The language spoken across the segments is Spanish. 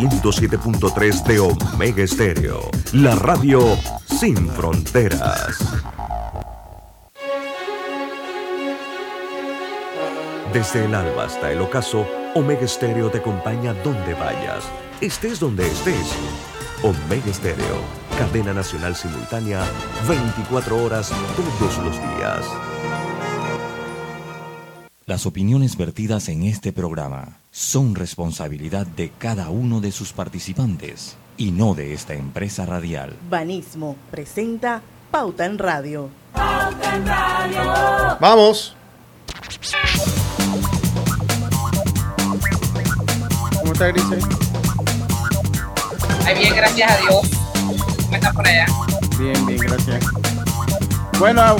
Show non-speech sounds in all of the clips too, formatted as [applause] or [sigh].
107.3 de Omega Estéreo, la radio sin fronteras. Desde el alba hasta el ocaso, Omega Estéreo te acompaña donde vayas, estés donde estés. Omega Estéreo, cadena nacional simultánea, 24 horas todos los días. Las opiniones vertidas en este programa son responsabilidad de cada uno de sus participantes y no de esta empresa radial. Banismo presenta Pauta en Radio. Pauta en Radio. Vamos. ¿Cómo está Grise? Ay, bien, gracias a Dios. ¿Cómo estás por allá? Bien, bien, gracias. Bueno,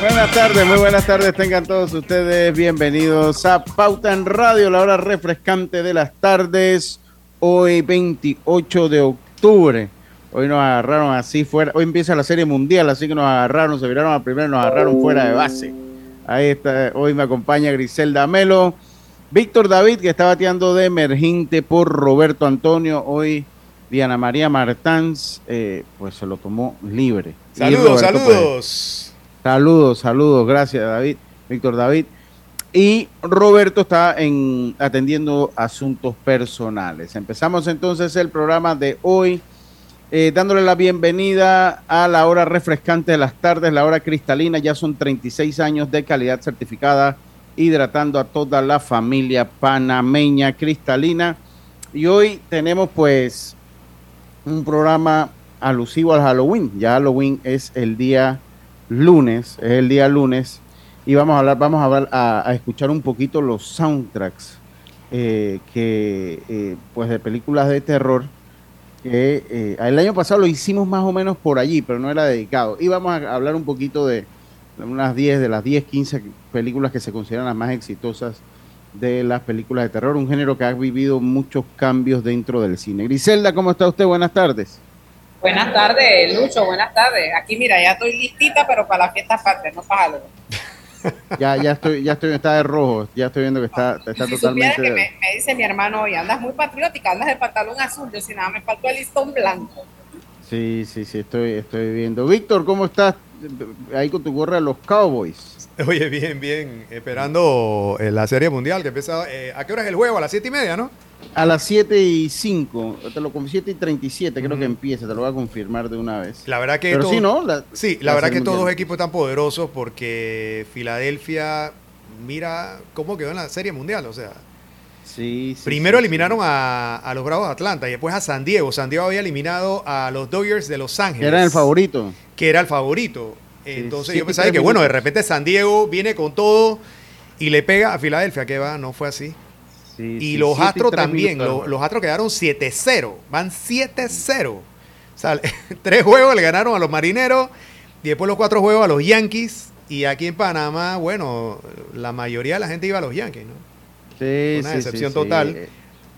buenas tardes, muy buenas tardes. Tengan todos ustedes bienvenidos a Pauta en Radio, la hora refrescante de las tardes. Hoy 28 de octubre. Hoy nos agarraron así fuera. Hoy empieza la serie mundial, así que nos agarraron, se viraron a primero, nos agarraron fuera de base. Ahí está, hoy me acompaña Griselda Melo. Víctor David, que está bateando de emergente por Roberto Antonio. Hoy Diana María Martans, eh, pues se lo tomó libre. Saludos, Roberto, saludos. Pues, saludos, saludos. Gracias, David. Víctor David. Y Roberto está en, atendiendo asuntos personales. Empezamos entonces el programa de hoy. Eh, dándole la bienvenida a la hora refrescante de las tardes, la hora cristalina. Ya son 36 años de calidad certificada hidratando a toda la familia panameña cristalina. Y hoy tenemos pues un programa alusivo al Halloween. Ya Halloween es el día lunes, es el día lunes. Y vamos a hablar, vamos a, hablar, a, escuchar un poquito los soundtracks eh, que eh, pues de películas de terror que eh, el año pasado lo hicimos más o menos por allí, pero no era dedicado. Y vamos a hablar un poquito de, unas 10, de las 10, 15 películas que se consideran las más exitosas de las películas de terror, un género que ha vivido muchos cambios dentro del cine. Griselda, ¿cómo está usted? Buenas tardes. Buenas tardes, Lucho, buenas tardes. Aquí mira, ya estoy listita, pero para la fiesta aparte, no para algo. ya, ya estoy, ya estoy, está de rojo, ya estoy viendo que está, está si totalmente. Que me, me, dice mi hermano hoy, andas muy patriótica, andas de pantalón azul, yo si nada, me faltó el listón blanco. Sí, sí, sí, estoy, estoy viendo. Víctor, ¿cómo estás? Ahí con tu gorra de los Cowboys. Oye, bien, bien. Esperando eh, la Serie Mundial que empieza. Eh, ¿A qué hora es el juego? A las 7 y media, ¿no? A las 7 y 5. Te lo 7 y 37 creo que empieza. Te lo voy a confirmar de una vez. La verdad que. Pero sí, ¿no? sí, la, verdad que estos dos equipos están poderosos porque Filadelfia. Mira cómo quedó en la Serie Mundial. O sea. Sí, Primero eliminaron A, a, los Bravos de Atlanta y después a San Diego. San Diego había eliminado a los Dodgers de Los Ángeles. Era el favorito que era el favorito. Entonces [laughs] yo pensaba que, bueno, de repente San Diego viene con todo y le pega a Filadelfia, que va, no fue así. y los Astros también, los, Astros quedaron 7-0, van 7-0. O sea, [laughs] tres juegos le ganaron a los Marineros y después los cuatro juegos a los Yankees. Y aquí en Panamá, bueno, la mayoría de la gente iba a los Yankees, ¿no? Sí, Una decepción total.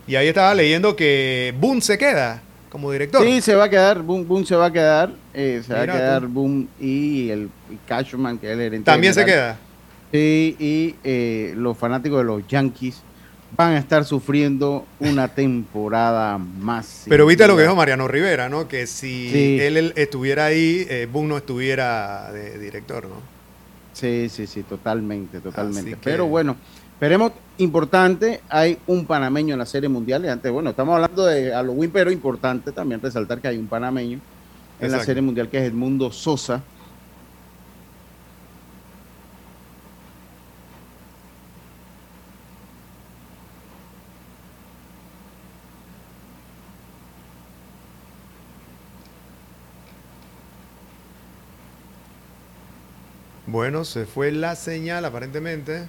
Y ahí estaba leyendo que Boone se queda como director. Sí, se va a quedar, Boom, Boom se va a quedar, eh, se va a quedar Boom y el Cashman, que es el gerente. También se queda. Sí, y eh, los fanáticos de los Yankees van a estar sufriendo una temporada más. [laughs] Pero viste lo que dijo Mariano Rivera, ¿no? Que si él, estuviera ahí, eh, Boom no estuviera de director, ¿no? Sí, sí, sí, totalmente, totalmente. Pero bueno, Esperemos, importante, hay un panameño en la Serie Mundial. Y antes, bueno, estamos hablando de Halloween, pero importante también resaltar que hay un panameño en la Serie Mundial que es Edmundo Sosa. Bueno, se fue la señal aparentemente.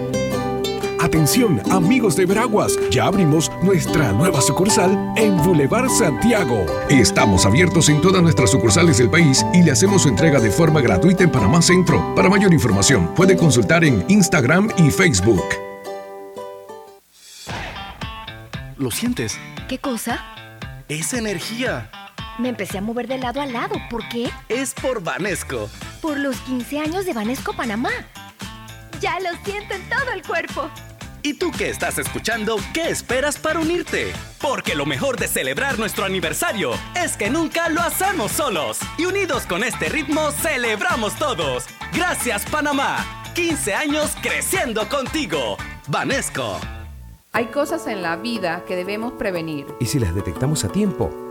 Atención, amigos de Veraguas, ya abrimos nuestra nueva sucursal en Boulevard Santiago. Estamos abiertos en todas nuestras sucursales del país y le hacemos su entrega de forma gratuita en Panamá Centro. Para mayor información, puede consultar en Instagram y Facebook. ¿Lo sientes? ¿Qué cosa? Es energía. Me empecé a mover de lado a lado. ¿Por qué? Es por Vanesco. Por los 15 años de Vanesco Panamá. Ya lo siento en todo el cuerpo. ¿Y tú que estás escuchando, qué esperas para unirte? Porque lo mejor de celebrar nuestro aniversario es que nunca lo hacemos solos. Y unidos con este ritmo, celebramos todos. Gracias Panamá. 15 años creciendo contigo. Vanesco. Hay cosas en la vida que debemos prevenir. Y si las detectamos a tiempo,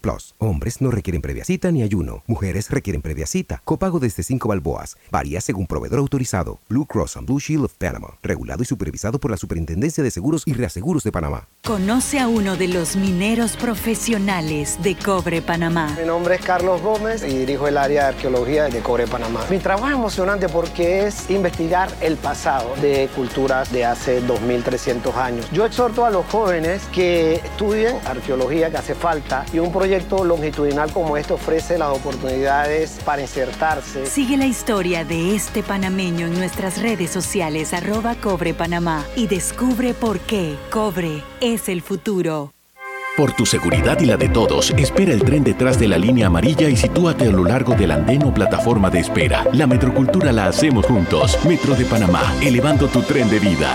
Plus. Hombres no requieren previa cita ni ayuno. Mujeres requieren previa cita. Copago desde 5 balboas. Varía según proveedor autorizado. Blue Cross and Blue Shield of Panama. Regulado y supervisado por la Superintendencia de Seguros y Reaseguros de Panamá. Conoce a uno de los mineros profesionales de Cobre Panamá. Mi nombre es Carlos Gómez y dirijo el área de arqueología de Cobre Panamá. Mi trabajo es emocionante porque es investigar el pasado de culturas de hace 2300 años. Yo exhorto a los jóvenes que estudien arqueología que hace falta y un proyecto longitudinal como este ofrece las oportunidades para insertarse. Sigue la historia de este panameño en nuestras redes sociales arroba Cobre Panamá y descubre por qué Cobre es el futuro. Por tu seguridad y la de todos, espera el tren detrás de la línea amarilla y sitúate a lo largo del andén o plataforma de espera. La metrocultura la hacemos juntos. Metro de Panamá, elevando tu tren de vida.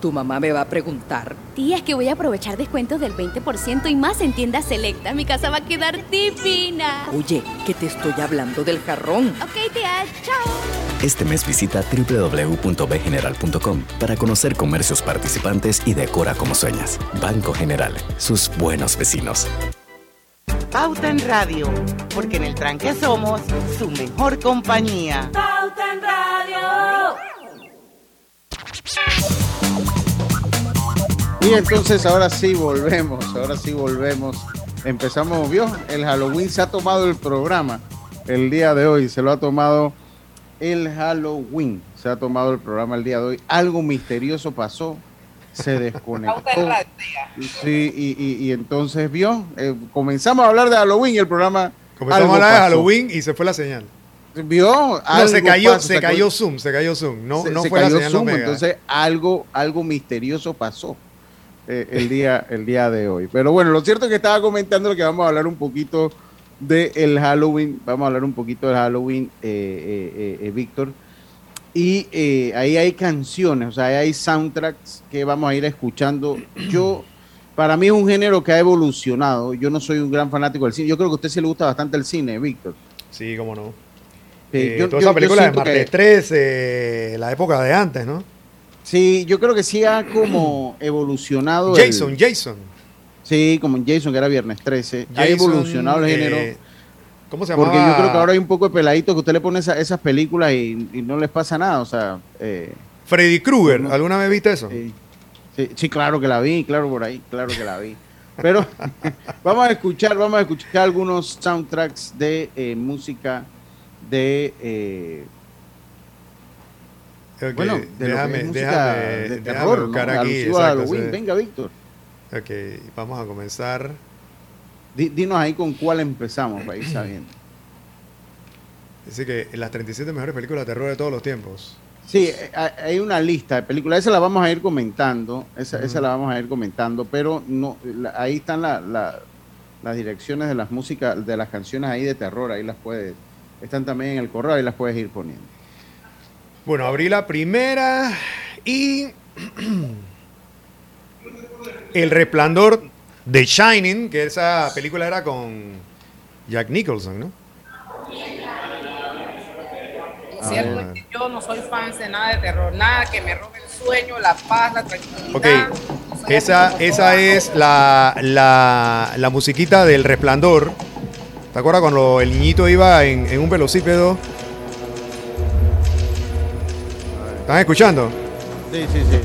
Tu mamá me va a preguntar. Tía, es que voy a aprovechar descuentos del 20% y más en tiendas selectas. Mi casa va a quedar divina. Oye, que te estoy hablando del jarrón. Ok, tía, chao. Este mes visita www.bgeneral.com para conocer comercios participantes y decora como sueñas. Banco General, sus buenos vecinos. Pauta en Radio, porque en el tranque somos su mejor compañía. Pauta en Radio. Y entonces ahora sí volvemos, ahora sí volvemos. Empezamos, vio, el Halloween se ha tomado el programa el día de hoy, se lo ha tomado el Halloween, se ha tomado el programa el día de hoy. Algo misterioso pasó, se desconectó. Sí, y, y, entonces vio, eh, comenzamos a hablar de Halloween y el programa. Comenzamos a hablar de Halloween y se fue la señal. ¿Vio? No, se cayó, se cayó Zoom, se cayó Zoom. No, se, no se fue cayó la señal Zoom, Omega. entonces algo, algo misterioso pasó eh, el, día, el día de hoy. Pero bueno, lo cierto es que estaba comentando que vamos a hablar un poquito del el Halloween, vamos a hablar un poquito del Halloween, eh, eh, eh, Víctor. Y eh, ahí hay canciones, o sea, ahí hay soundtracks que vamos a ir escuchando. Yo, para mí es un género que ha evolucionado. Yo no soy un gran fanático del cine. Yo creo que a usted sí le gusta bastante el cine, Víctor. Sí, cómo no. Eh, Eh, yo- toda yo- esa película de siento que- Martes 13, la época de antes, ¿no? Sí, yo creo que sí ha como evolucionado. el- Jason, Jason. Sí, como en Jason, que era viernes 13. ha Jason, evolucionado el género. eh, ¿Cómo se llama? Porque yo creo que ahora hay un poco de peladito que usted le pone esas películas y, no les pasa nada. O sea, eh, Freddy Krueger, ¿alguna vez viste eso? Sí, claro que la vi, claro por ahí, claro que la vi. Pero [laughs] vamos a escuchar, vamos a escuchar algunos soundtracks de eh, música de bueno, déjame, déjame, de terror, buscar aquí. Venga, Víctor. Ok, vamos a comenzar. dinos ahí con cuál empezamos para ir sabiendo. Dice que las 37 mejores películas de terror de todos los tiempos. Sí, eh, hay una lista de películas, esa la vamos a ir comentando, esa, esa la vamos a ir comentando, pero no, ahí están las direcciones de las músicas, de las canciones ahí de terror, ahí las puedes, están también en el correo, ahí las puedes ir poniendo. Bueno, abrí la primera y El Resplandor de Shining, que esa película era con Jack Nicholson, ¿no? cierto ah. yo no soy fan de nada de terror, nada que me robe el sueño, la paz, la tranquilidad. Ok, esa, esa es la, la, la, musiquita del resplandor. ¿Te acuerdas cuando el niñito iba en, en un velocípedo? ¿Están escuchando? Sí, sí, sí.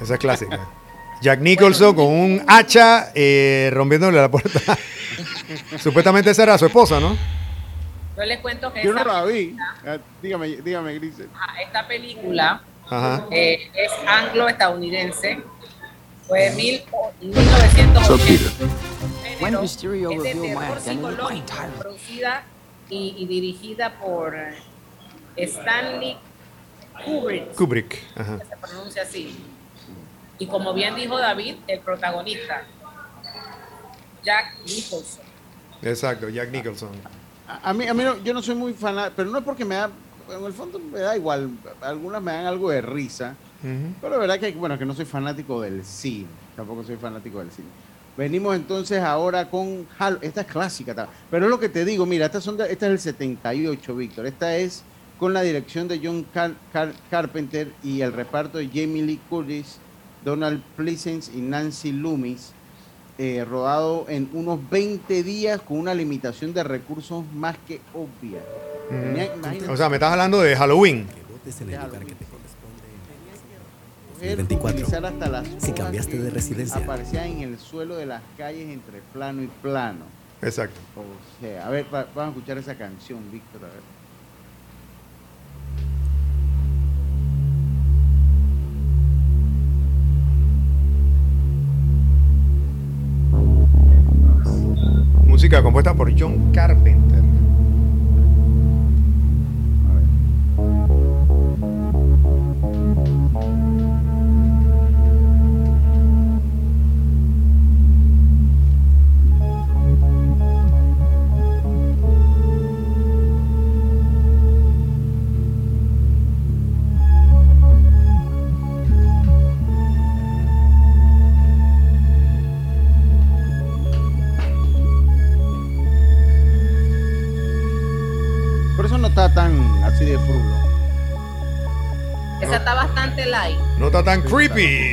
Esa es clásica. Jack Nicholson con un hacha eh, rompiéndole la puerta. [laughs] Supuestamente esa era su esposa, ¿no? Yo les cuento que. Yo no la vi. Ah, dígame, dígame, Grisel. Esta película eh, es anglo-estadounidense. Fue en 1980. When Mysterio es de terror psicológico, producida y, y, dirigida por Stanley Kubrick. Kubrick, Ajá. Se pronuncia así. Y como bien dijo David, el protagonista, Jack Nicholson. Exacto, Jack Nicholson. A, mí, a mí yo no soy muy fan, pero no es porque me da, en el fondo me da igual, algunas me dan algo de risa, pero la verdad que, bueno, que no soy fanático del cine, tampoco soy fanático del cine. Venimos entonces ahora con esta es clásica, pero es lo que te digo, mira, esta, son esta es el 78, Víctor, esta es con la dirección de John Carpenter y el reparto de Jamie Lee Curtis, Donald Pleasence y Nancy Loomis, eh, rodado en unos 20 días con una limitación de recursos más que obvia. o sea, me estás hablando de Halloween. 24. Hasta las si cambiaste de residencia. Aparecía en el suelo de las calles entre plano y plano. Exacto. O sea, a ver, vamos a escuchar esa canción, Víctor, a ver. Compuesta por John Carpenter. Tan creepy.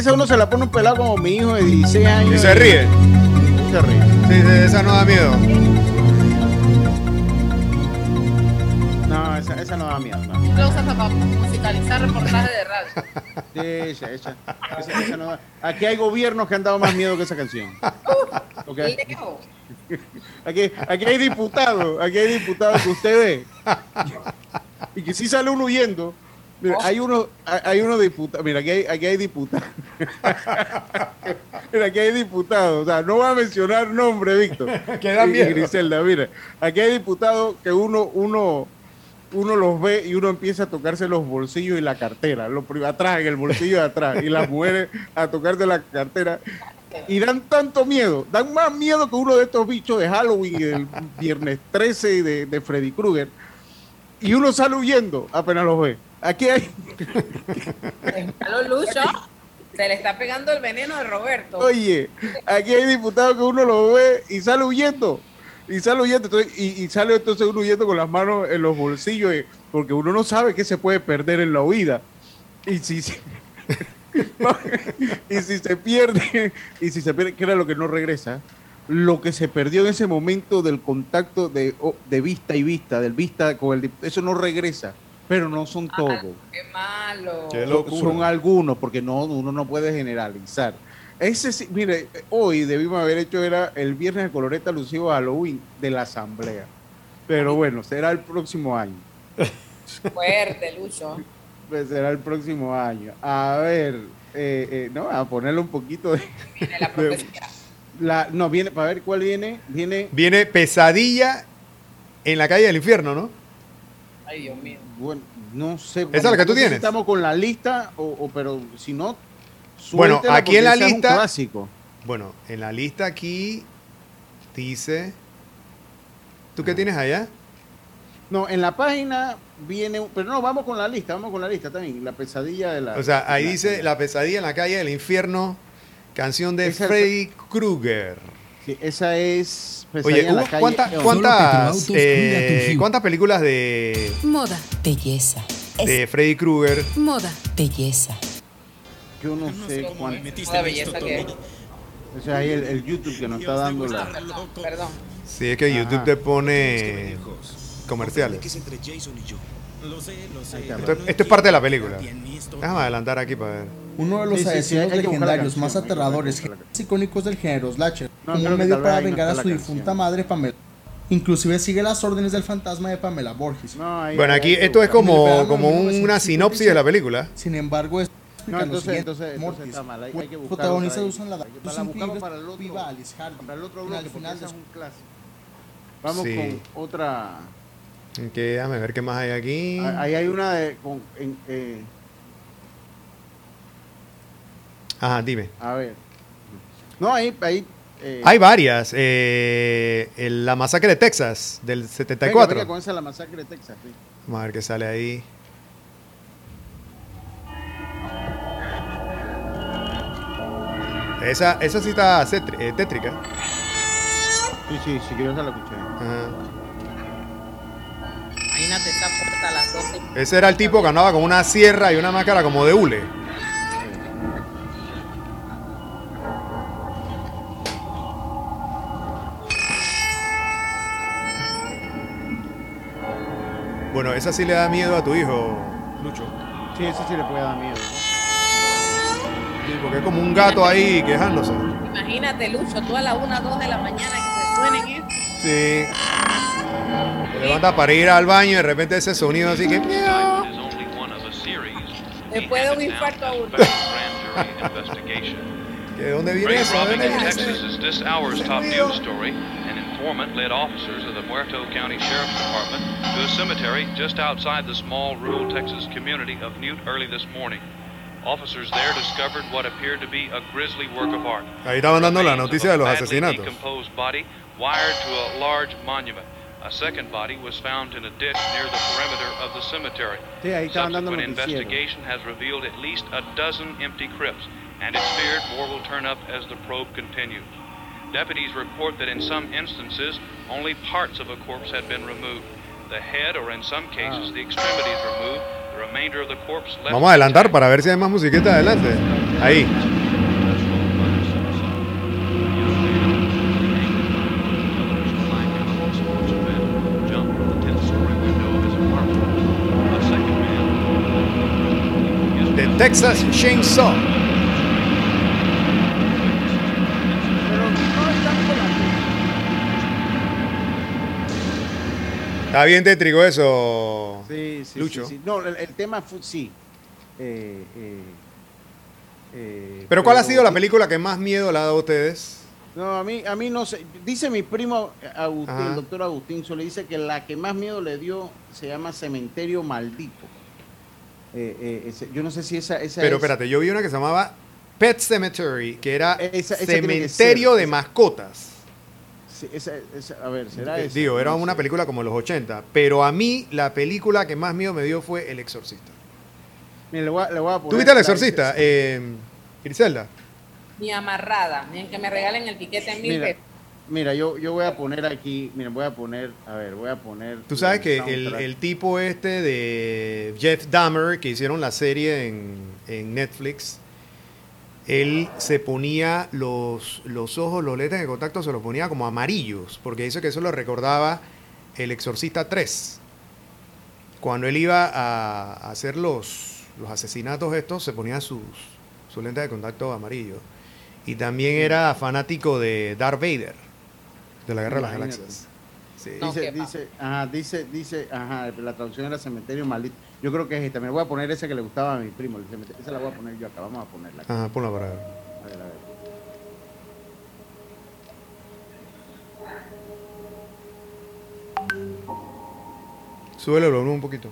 Esa uno se la pone un pelado como mi hijo de 16 años. Y se ríe. se ríe. Sí, esa no da miedo. No, esa, esa no da miedo. No. Lo usas para musicalizar reportajes de radio. [laughs] Sí, esa, esa, esa, no da. Aquí hay gobiernos que han dado más miedo que esa canción. [laughs] Okay. [laughs] Aquí, aquí hay diputados, aquí hay diputados que usted ve. Y que si sale uno huyendo. Mira, hay uno, hay uno diputado. Mira, aquí hay, aquí hay diputados. [laughs] mira, aquí hay diputados, o sea, no va a mencionar nombre, Víctor. [laughs] Queda miedo. Griselda, mira, aquí hay diputados que uno, uno, uno los ve y uno empieza a tocarse los bolsillos y la cartera, lo atrás, en el bolsillo de atrás, y las mujeres a tocarse la cartera. Y dan tanto miedo, dan más miedo que uno de estos bichos de Halloween y del viernes 13 de, de Freddy Krueger. Y uno sale huyendo apenas los ve. Aquí hay. Lucho, se le está pegando el veneno de Roberto. Oye, aquí hay diputados que uno lo ve y sale huyendo. Y sale huyendo. entonces- y, sale entonces uno huyendo con las manos en los bolsillos. eh, porque uno no sabe qué se puede perder en la huida. Y si, si- [laughs] y si se pierde, y si se pierde, ¿qué era lo que no regresa? Lo que se perdió en ese momento del contacto de, vista y vista, del vista con el eso no regresa, pero no son todos. Qué malo. Son- Son algunos, porque no, uno no puede generalizar. Ese sí, mire, hoy debimos haber hecho era el viernes de coloreta alusivo a Halloween de la asamblea. Pero bueno, será el próximo año. [laughs] Fuerte, Lucho. Pues será el próximo año. A ver, eh, eh, no, a ponerle un poquito de. [laughs] de- la, no, viene, para ver cuál viene. Viene. Viene pesadilla en la calle del infierno, ¿no? Ay, Dios mío. Bueno, no sé. ¿Esa es la que tú tienes? Estamos con la lista, o, o- pero si no. Bueno, aquí en la lista. clásico. Bueno, en la lista aquí dice. ¿Tú qué tienes allá? No, en la página viene. Pero no, vamos con la lista, vamos con la lista también. La pesadilla de la. O sea, ahí la- dice La pesadilla en la calle del infierno, canción de Freddy Krueger. Sí, esa es. Pesadilla Oye, en la hubo- calle ¿cuánta- Elm. ¿cuántas, eh, ¿cuántas películas de, Moda. Belleza. de Freddy Krueger? Moda. Belleza. Yo no sé cuánto. La belleza que. O sea, ahí el, el YouTube que nos está dando la. Perdón. Sí, es que YouTube te pone comerciales. Esto, esto es parte de la película. Déjame adelantar aquí para ver. Uno de los Sí, sí, sí, asesinos buscar la legendarios más canción, que aterradores más icónicos del género slasher, No, como un medio para ahí no vengar a su difunta canción. madre Pamela. Inclusive sigue las órdenes del fantasma de Pamela Borges. Bueno, aquí esto es como, como una sinopsis de la película. Sin embargo, es No, entonces, entonces, entonces Mortis, está mal. Hay, hay que los buscar protagonistas usan la buscamos para el otro, viva Alice Hardy. para el otro bloque, porque final es un clásico. Vamos Sí. con otra. Que déjame ver qué más hay aquí. Ahí hay una de. Con, en, eh, Ajá, dime. a ver. No, ahí. ahí eh, Hay varias. eh, el- la masacre de Texas del venga, 74. venga con esa la masacre de Texas. sí. Vamos a ver qué sale ahí. Esa, esa sí está cetri- eh, tétrica. Sí, sí, sí, quiero esa la escuché. Ajá. Imagínate esta puerta a las 12. Ese era el tipo que andaba con una sierra y una máscara como de hule. Bueno, esa sí le da miedo a tu hijo, Lucho. Sí, ese sí le puede dar miedo. Sí, porque es como un gato ahí quejándose. Imagínate, Lucho, tú a las 1, 2 de la mañana que se suenen eso. Sí. Se levanta para ir al baño y de repente ese sonido así que. Después de un infarto a uno. ¿Que [laughs] ¿De dónde viene eso? ¿De robbing dónde viene eso? is this hour's top news story. An informant led officers of the Muerto County Sheriff's Department to a cemetery just outside the small rural Texas community of Newt early this morning. Officers there discovered what appeared to be a grisly work of art. Ahí estaban dando la Remains of noticia a de los badly asesinatos. decomposed body wired to a large monument. A second body was found in a ditch near the perimeter of the cemetery. Sí, ahí estaban dando Subsequent noticiero. investigation has revealed at least a dozen empty crypts, and it's feared more will turn up as the probe continues. Deputies report that in some instances, only parts of a corpse had been removed. The head, or in some cases, the extremities removed. The remainder of the corpse left. Vamos a adelantar para ver si hay más musiquita adelante. Ahí. The Texas Chainsaw. Está bien tétrico eso. Sí, sí, Lucho. sí. No, el, el tema fue, sí. Eh, eh, Eh, pero ¿cuál ha sido la película que más miedo le ha dado a ustedes? No, a mí, a mí no sé. Dice mi primo Agustín, el doctor Agustín le dice que la que más miedo le dio se llama Cementerio Maldito. Yo no sé si esa, esa Pero espérate, yo vi una que se llamaba Pet Cemetery, que era Cementerio de Mascotas. A ver, será esa? Digo, era una película como los 80, pero a mí la película que más miedo me dio fue El Exorcista. Mira, le voy a, le voy a ¿Tú viste El Exorcista, eh, Griselda? Ni amarrada, ni que me regalen el piquete en mil pesos. Mira, yo, yo voy a poner aquí, mira, voy a poner, a ver, voy a poner... Tú sabes que el, tipo este de Jeff Dahmer, que hicieron la serie en, Netflix, él se ponía los, los ojos, los lentes de contacto, se los ponía como amarillos, porque dice que eso lo recordaba el Exorcista 3. Cuando él iba a hacer los, los asesinatos estos, se ponía sus, sus lentes de contacto amarillos. Y también era fanático de Darth Vader de la Guerra de las Galaxias. dice, dice, ajá, dice, dice, ajá, la traducción era cementerio maldito. Yo creo que es esta. Me voy a poner esa que le gustaba a mi primo. Esa la voy a poner yo acá. Vamos a ponerla. Ajá, ponla para ver. A ver, a ver. Súbelo un poquito.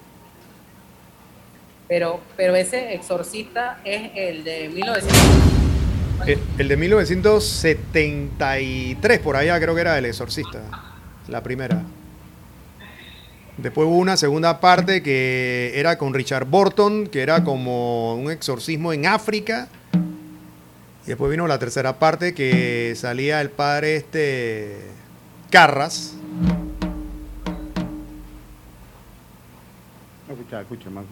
Pero, pero ese exorcista es el de 1900. Eh, el, de 1973, por allá creo que era El Exorcista, la primera. Después hubo una segunda parte que era con Richard Burton, que era como un exorcismo en África. Y después vino la tercera parte que salía el padre este Carras.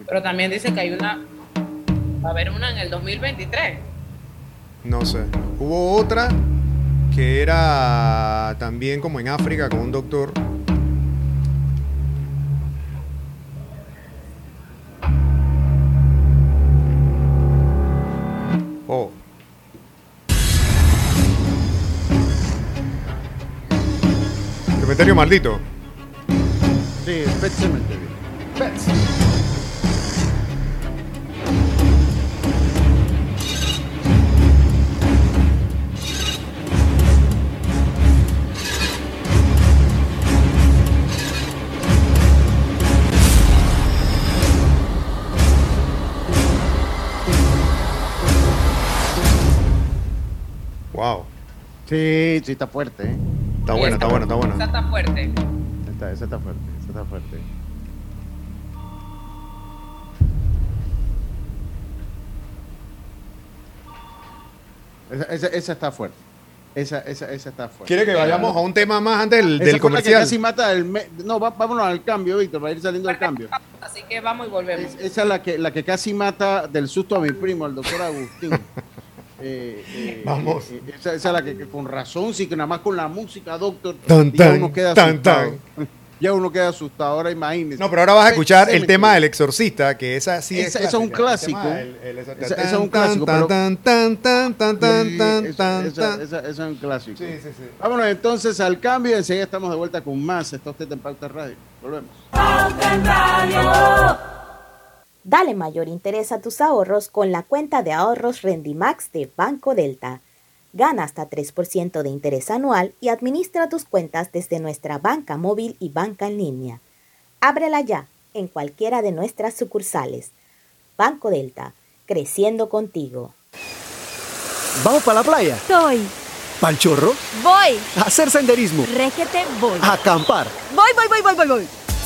Pero también dice que hay una, va a haber una en el 2023. No sé. Hubo otra que era también como en África con un doctor. Oh. Cementerio maldito. Sí, Pet Cemetery. Pets. Sí, sí, está fuerte. ¿eh? Está buena, está buena, está buena. Esa está fuerte. Esa, está fuerte, esa está fuerte. Esa, esa, está fuerte. Esa, esa, esa está fuerte. ¿Quiere que vayamos a un tema más antes del, del comercial? casi mata el no, vámonos al cambio, Víctor, para ir saliendo del cambio. Así que vamos y volvemos. esa es la que, la que casi mata del susto a mi primo, al doctor Agustín. [laughs] Eh, eh, Vamos. Eh, esa, es la que, con razón, sí, que nada más con la música, doctor, ya uno queda asustado. [laughs] Ya uno queda asustado, ahora imagínese. No, pero ahora vas a escuchar el tema del exorcista, que esa sí es. Esa es un clásico. Esa es un clásico. Esa es un clásico. Sí, sí, sí. Vámonos entonces al cambio y enseguida estamos de vuelta con más. Está usted en Pauta Radio. Volvemos. Pauta Radio. Dale mayor interés a tus ahorros con la cuenta de ahorros Rendimax de Banco Delta. Gana hasta 3% de interés anual y administra tus cuentas desde nuestra banca móvil y banca en línea. Ábrela ya en cualquiera de nuestras sucursales. Banco Delta, creciendo contigo. ¿Vamos para la playa? Soy. ¿Pal chorro? Voy. A hacer senderismo. Régete, voy. A acampar. Voy, voy, voy, voy, voy, voy.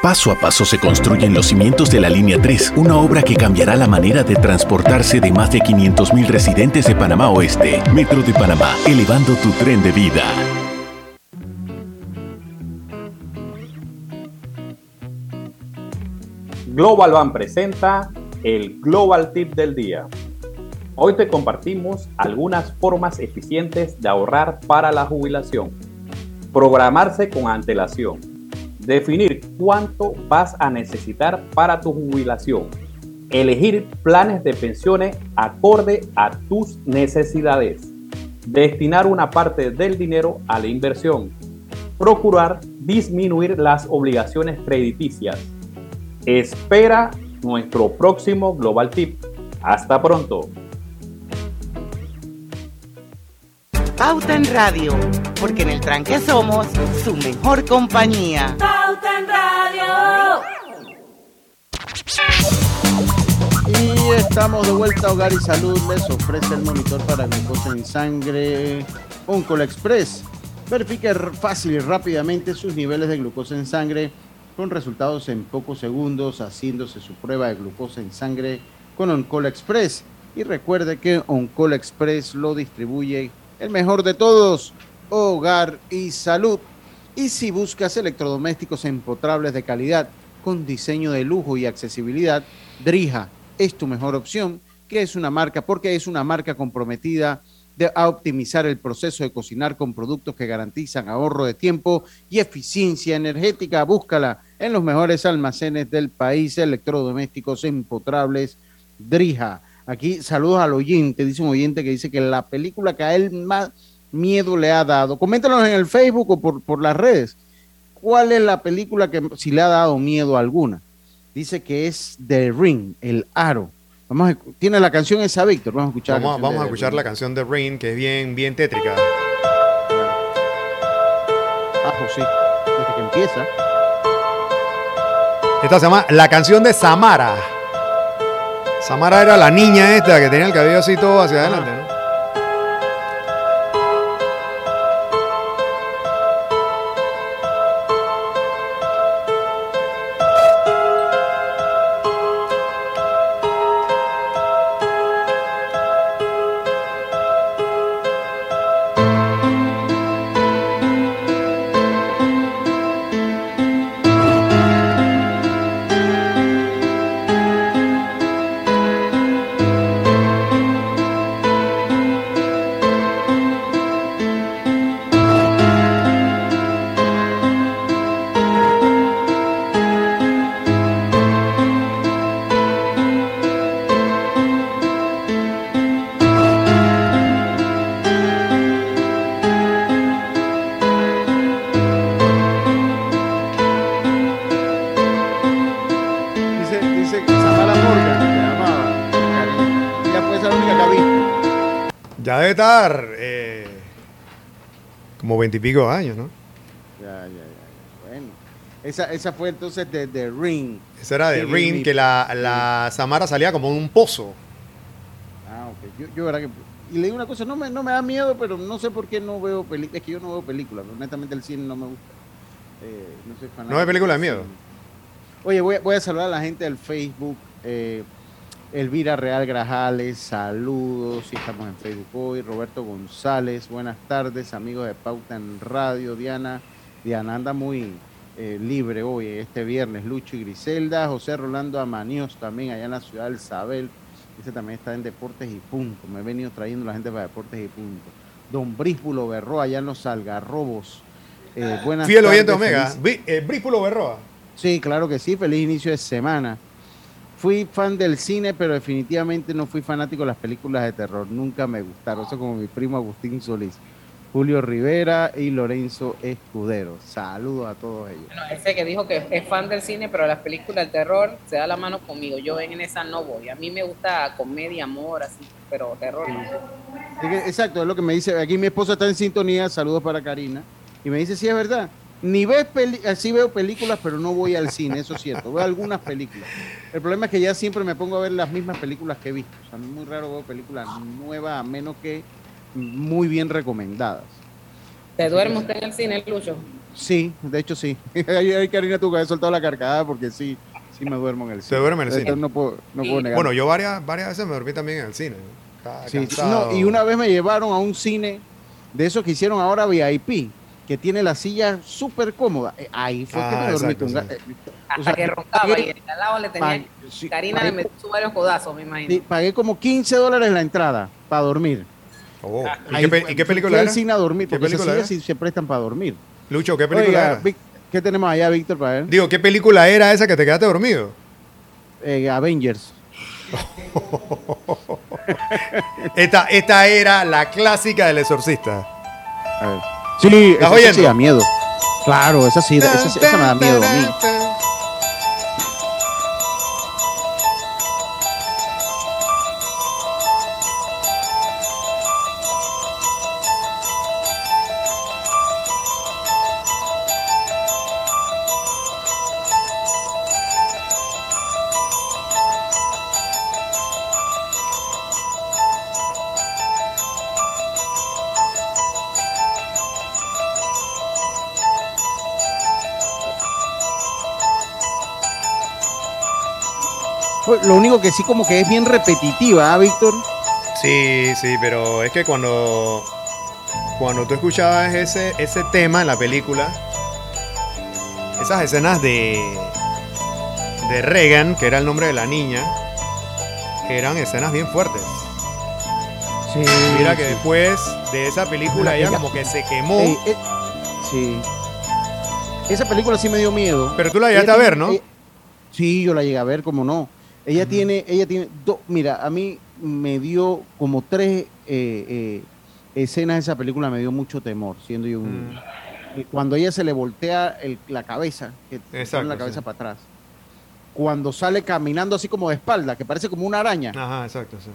Paso a paso se construyen los cimientos de la Línea 3, una obra que cambiará la manera de transportarse de más de 500.000 residentes de Panamá Oeste. Metro de Panamá, elevando tu tren de vida. Global Van presenta el Global Tip del Día. Hoy te compartimos algunas formas eficientes de ahorrar para la jubilación. Programarse con antelación Definir cuánto vas a necesitar para tu jubilación. Elegir planes de pensiones acorde a tus necesidades. Destinar una parte del dinero a la inversión. Procurar disminuir las obligaciones crediticias. Espera nuestro próximo Global Tip. Hasta pronto. Pauta en Radio, porque en el tranque somos su mejor compañía. Pauta en Radio. Y estamos de vuelta a Hogar y Salud. Les ofrece el monitor para glucosa en sangre Oncol Express. Verifique fácil y rápidamente sus niveles de glucosa en sangre con resultados en pocos segundos haciéndose su prueba de glucosa en sangre con Oncol Express. Y recuerde que Oncol Express lo distribuye el mejor de todos, hogar y salud. Y si buscas electrodomésticos empotrables de calidad, con diseño de lujo y accesibilidad, Drija es tu mejor opción, que es una marca, porque es una marca comprometida a optimizar el proceso de cocinar con productos que garantizan ahorro de tiempo y eficiencia energética. Búscala en los mejores almacenes del país, electrodomésticos empotrables, Drija. Aquí saludos al oyente, dice un oyente que dice que la película que a él más miedo le ha dado, coméntanos en el Facebook o por, por las redes, ¿cuál es la película que si le ha dado miedo alguna? Dice que es The Ring, el aro. Vamos tiene la canción esa, Víctor, vamos a escuchar. Vamos, vamos a escuchar la canción de Ring, que es bien, bien tétrica. Ah, pues sí, desde que empieza. Esta se llama La canción de Samara. Samara era la niña esta que tenía el cabello así todo hacia adelante, ¿no? Veintipico años, ¿no? Ya, ya, ya. Bueno. Esa, esa fue entonces de The Ring. Esa era de Ring, que la, la Samara salía como un pozo. Ah, ok. Yo, yo verdad que... Y le digo una cosa, no me, no me da miedo, pero no sé por qué no veo películas. Es que yo no veo películas. Honestamente el cine no me gusta. Eh, no soy fanático. ¿No ve películas de miedo? Oye, voy, voy a saludar a la gente del Facebook. Eh, Elvira Real Grajales, saludos, y estamos en Facebook hoy. Roberto González, buenas tardes, amigos de Pauta en Radio. Diana, Diana anda muy eh, libre hoy, este viernes. Lucho y Griselda, José Rolando Amaníos también, allá en la ciudad del Sabel. Ese también está en Deportes y Punto. Me he venido trayendo la gente para Deportes y Punto. Don Bríspulo Berro, allá en los Algarrobos. Eh, buenas Fiel oyente Omega. eh, Brípulo Berroa. Sí, claro que sí. Feliz inicio de semana. Fui fan del cine, pero definitivamente no fui fanático de las películas de terror. Nunca me gustaron. Eso como mi primo Agustín Solís, Julio Rivera y Lorenzo Escudero. Saludos a todos ellos. Bueno, ese que dijo que es fan del cine, pero las películas de terror se da la mano conmigo. Yo en esa no voy. A mí me gusta comedia, amor, así, pero terror no. Exacto, es lo que me dice. Aquí mi esposa está en sintonía. Saludos para Karina. Y me dice, sí, es verdad. Ni ves peli sí veo películas, pero no voy al cine, eso es cierto. Veo algunas películas. El problema es que ya siempre me pongo a ver las mismas películas que he visto. O sea, muy raro veo películas nuevas, a menos que muy bien recomendadas. ¿Te duerme usted en el cine, Lucho? Sí, de hecho sí. [laughs] Ahí, ahí, Karina tuvo que haber soltado la carcada porque sí, sí me duermo en el cine. Se duerme en el Entonces, cine. No puedo, no puedo negar. Bueno, yo varias, varias veces me dormí también en el cine. Sí. No, y una vez me llevaron a un cine de esos que hicieron ahora VIP, que tiene la silla súper cómoda. Eh, Ahí fue que Ah, me dormí exacto, con sí. eh, o Hasta sea, que roncaba pagué- y al lado le tenía. pagué- sí, Karina pagué- le metió varios codazos, me imagino. sí, pagué como 15 dólares la entrada para dormir. Oh, ¿Y, Ahí qué, fue- y qué película era? cine a dormir, ¿Qué porque esas película sillas sí se prestan para dormir. Lucho, ¿qué película Oiga, era? Vic, ¿qué tenemos allá, Víctor, para ver? Digo, ¿qué película era esa que te quedaste dormido? Eh, Avengers. [laughs] Esta, esta era la clásica del exorcista. A ver. Sí, ¿Estás esa, sí da miedo. Claro, esa sí, esa, esa me da miedo a mí. Lo único que sí como que es bien repetitiva, ¿ah, Víctor? Sí, sí, pero es que cuando, cuando tú escuchabas ese, ese tema en la película, esas escenas de, de Regan, que era el nombre de la niña, eran escenas bien fuertes. Sí. Mira que sí. después de esa película ella Ella- como que se quemó. Eh, sí. Esa película sí me dio miedo. Pero tú la Ella llegaste a ver, ¿no? ella- sí, yo la llegué a ver, como no. Ella tiene, ella tiene, do- mira, a mí me dio como tres eh, eh, escenas de esa película, me dio mucho temor, siendo yo un niño. Y Cuando ella se le voltea el- la cabeza, que Exacto, la cabeza sí. para atrás. Cuando sale caminando así como de espalda, que parece como una araña. Ajá, exacto, sí.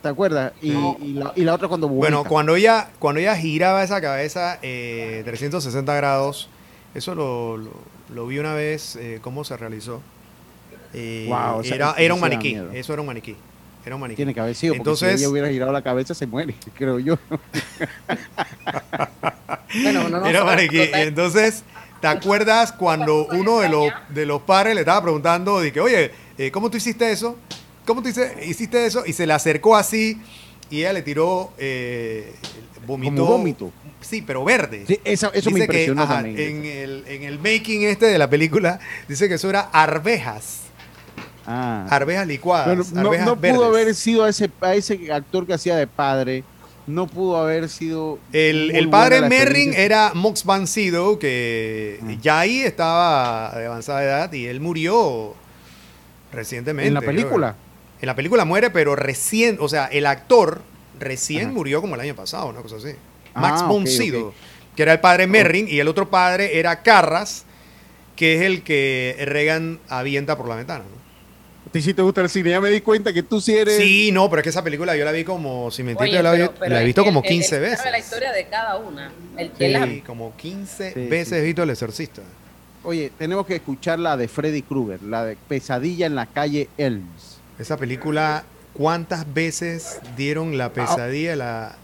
¿Te, acuerdas? Y, y la, y la otra cuando Bueno, vuelta. cuando ella, cuando ella giraba esa cabeza eh, 360 grados, eso lo, lo- lo vi una vez, eh, cómo se realizó. Eh, Wow, o sea, era, era un maniquí, eso era un maniquí. Era un maniquí. Tiene que haber sido, porque Entonces, si ella hubiera girado la cabeza se muere, [laughs] creo yo. [laughs] Bueno, uno no era sabe maniquí. Entonces, ¿te acuerdas cuando uno de los, de los padres le estaba preguntando, de que, oye, eh, ¿cómo tú hiciste eso? ¿Cómo tú hiciste eso? Y se le acercó así y ella le tiró, eh, vomitó. Como vómito. Sí, pero verde. Sí, eso, eso me Dice que, impresionó ajá, también. En el, en el making este de la película, dice que eso era arvejas. Ah. Arvejas licuadas. Pero no, arvejas no verdes. pudo haber sido a ese, a ese actor que hacía de padre, no pudo haber sido... El, padre Merrin era Mox Van Sydow, que ya ahí estaba de avanzada edad y él murió recientemente. ¿En la película? En la película muere, pero recién, o sea, el actor recién Ajá. murió como el año pasado, una cosa así. Ah, Max. Sydow, que era el padre Merrin, y el otro padre era Carras, que es el que Reagan avienta por la ventana. ¿no? Ti sí te gusta el cine, ya me di cuenta que tú sí eres... Sí, no, pero es que esa película yo la vi como, si Oye, yo la, vi- pero- pero la he visto como él- 15 él veces. sabe la historia de cada una. El, Sí, la- como 15 Sí, veces he visto El Exorcista. Oye, tenemos que escuchar la de Freddy Krueger, la de Pesadilla en la calle Elms. Esa película, ¿cuántas veces dieron la pesadilla? La...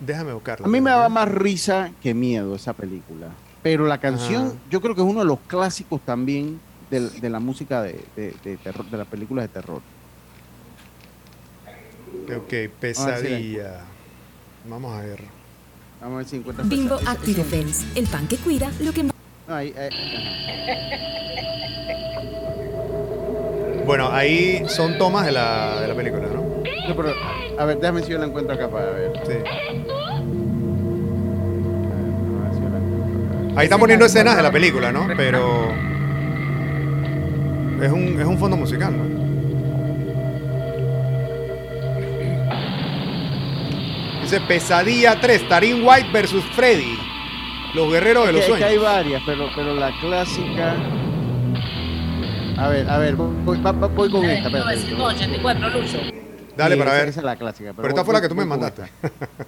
Déjame buscarla. A mí me daba más risa que miedo esa película. Pero la canción, Ajá. yo creo que es uno de los clásicos también del- de, la música de, de, de terror, de las películas de terror. Ok, pesadilla. Vamos a ver. Vamos a ver si encuentra Bimbo Pesadilla. Active Defense, el pan que cuida lo que No, ahí, eh, Bueno, ahí son tomas de la, de la película, ¿no? no, pero, a ver, déjame si yo la encuentro acá para ver. Sí. Ahí están poniendo escenas de la película, ¿no? Pero es un, es un fondo musical, ¿no? Dice Pesadilla 3, Tarin White versus Freddy. Los guerreros de los sueños. hay varias, pero, pero la clásica. A ver, a ver, voy, voy con esta. espérate. 1984, Lucho. Dale Sí, para esa- ver. Esa es la clásica. Pero esta voy- fue la que tú me mandaste.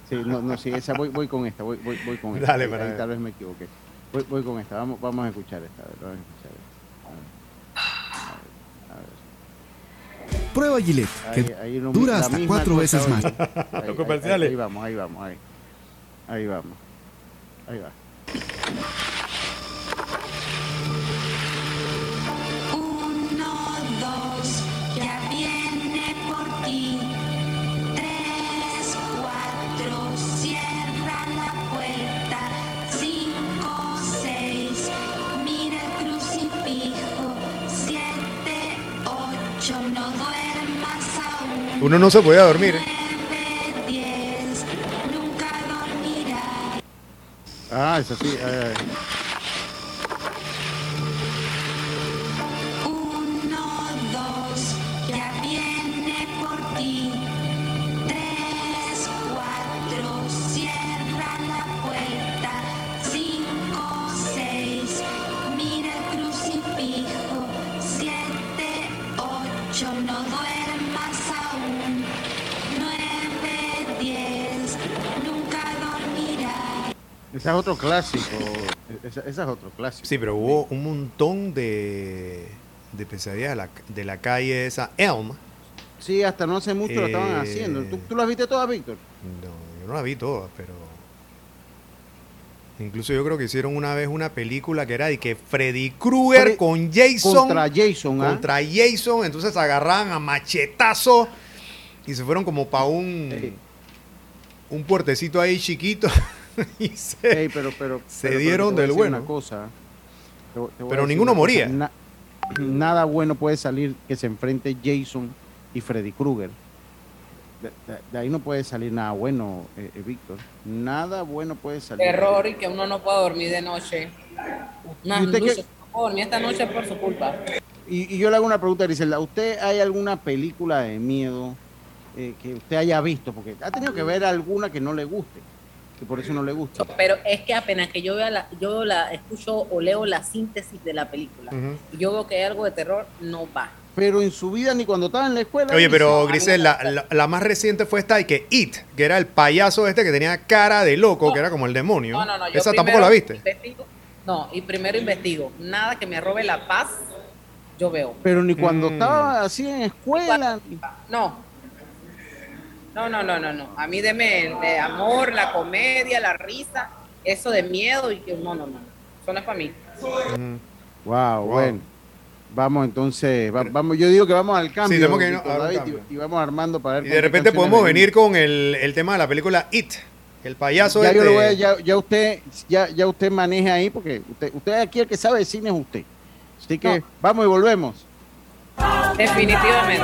Sí, no, no, sí, esa voy, voy con esta, voy, voy, voy con [laughs] esta. Dale para ahí ver. Tal vez me equivoqué. Voy, voy con esta, vamos, vamos a escuchar esta. A ver, vamos a escuchar esta. Prueba Gillette, que Ahí- ahí no- dura hasta cuatro veces hoy. más. Ahí- ahí- Los comerciales. Ahí, ahí vamos, ahí vamos, ahí. Ahí vamos. Ahí va. Uno no se podía dormir. ¿eh? Ah, eso sí. eh, Uno, ese es otro clásico. Esa, esa es otro clásico. Sí, pero hubo un montón de, de pesadillas de la, de la calle esa Elm. Sí, hasta no hace mucho lo estaban Eh, haciendo. ¿Tú, tú las viste todas, Víctor? No, yo no la vi todas, pero. Incluso yo creo que hicieron una vez una película que era de que Freddy Krueger con Jason. Contra Jason, ¿ah? Contra Jason. Entonces agarraban a machetazo y se fueron como para un. Un puertecito ahí chiquito. [laughs] [laughs] y se, Ey, pero, pero, se pero- pero dieron te voy a del decir bueno. Una cosa. Te te Pero ninguno una cosa. moría. Na- nada bueno puede salir que se enfrente Jason y Freddy Krueger. De, de- de ahí no puede salir nada bueno, eh, eh, Víctor. Nada bueno puede salir. Terror y que uno no pueda dormir de noche. No, ¿Y usted Lucho, qué- no puedo dormir esta noche por su culpa. Y, y yo le hago una pregunta, Griselda. ¿Usted hay alguna película de miedo eh, que usted haya visto? Porque ha tenido que ver alguna que no le guste. Que por eso no le gusta. Pero es que apenas que yo vea la, yo la escucho o leo la síntesis de la película y yo veo que hay algo de terror, no va. Pero en su vida ni cuando estaba en la escuela. Oye, pero se- Grisel, la, la- la más reciente fue esta y que It, que era el payaso este que tenía cara de loco, que era como el demonio. No, no, no. yo Esa tampoco la viste. investigo- no, y primero investigo. Nada que me robe la paz, yo veo. Pero ni cuando Mm. estaba así en escuela. No. No, no, no, no, no. A mí deme el de amor, la comedia, la risa, eso de miedo y que no, no, no. Eso no es para mí. Wow, bueno. Vamos entonces, va- vamos, yo digo que vamos al cambio. Sí, tenemos que David, cambio. y, y vamos armando para ver. Y de repente podemos venir con el, el tema de la película It, el payaso Ya, yo este. le voy a- ya, ya usted, ya, ya usted maneja ahí porque usted, usted aquí el que sabe de cine es usted. Así que vamos y volvemos. Definitivamente.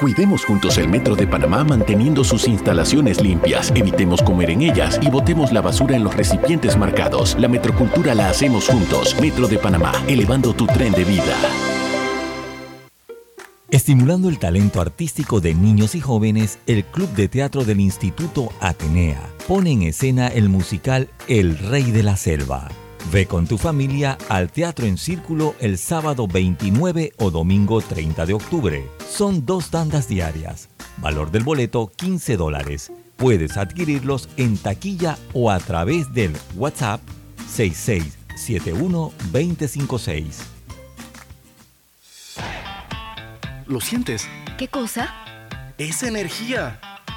Cuidemos juntos el Metro de Panamá manteniendo sus instalaciones limpias, evitemos comer en ellas y botemos la basura en los recipientes marcados. La metrocultura la hacemos juntos. Metro de Panamá, elevando tu tren de vida. Estimulando el talento artístico de niños y jóvenes, el Club de Teatro del Instituto Atenea pone en escena el musical El Rey de la Selva. Ve con tu familia al Teatro en Círculo el sábado 29 o domingo 30 de octubre. Son dos tandas diarias. Valor del boleto 15 dólares. Puedes adquirirlos en taquilla o a través del WhatsApp 6671-256. ¿Lo sientes? ¿Qué cosa? Es energía.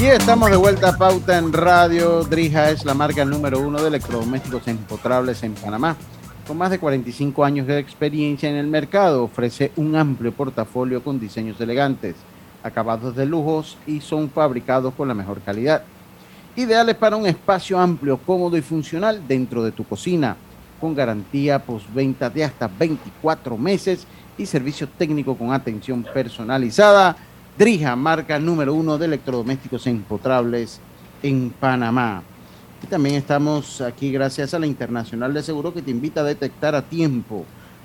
Y estamos de vuelta a Pauta en Radio. Drija es la marca número uno de electrodomésticos empotrables en Panamá. Con más de 45 años de experiencia en el mercado, ofrece un amplio portafolio con diseños elegantes, acabados de lujos y son fabricados con la mejor calidad. Ideales para un espacio amplio, cómodo y funcional dentro de tu cocina, con garantía postventa de hasta 24 meses y servicio técnico con atención personalizada. Drija, marca número uno de electrodomésticos empotrables en Panamá. Y también estamos aquí gracias a la Internacional de Seguro que te invita a detectar a tiempo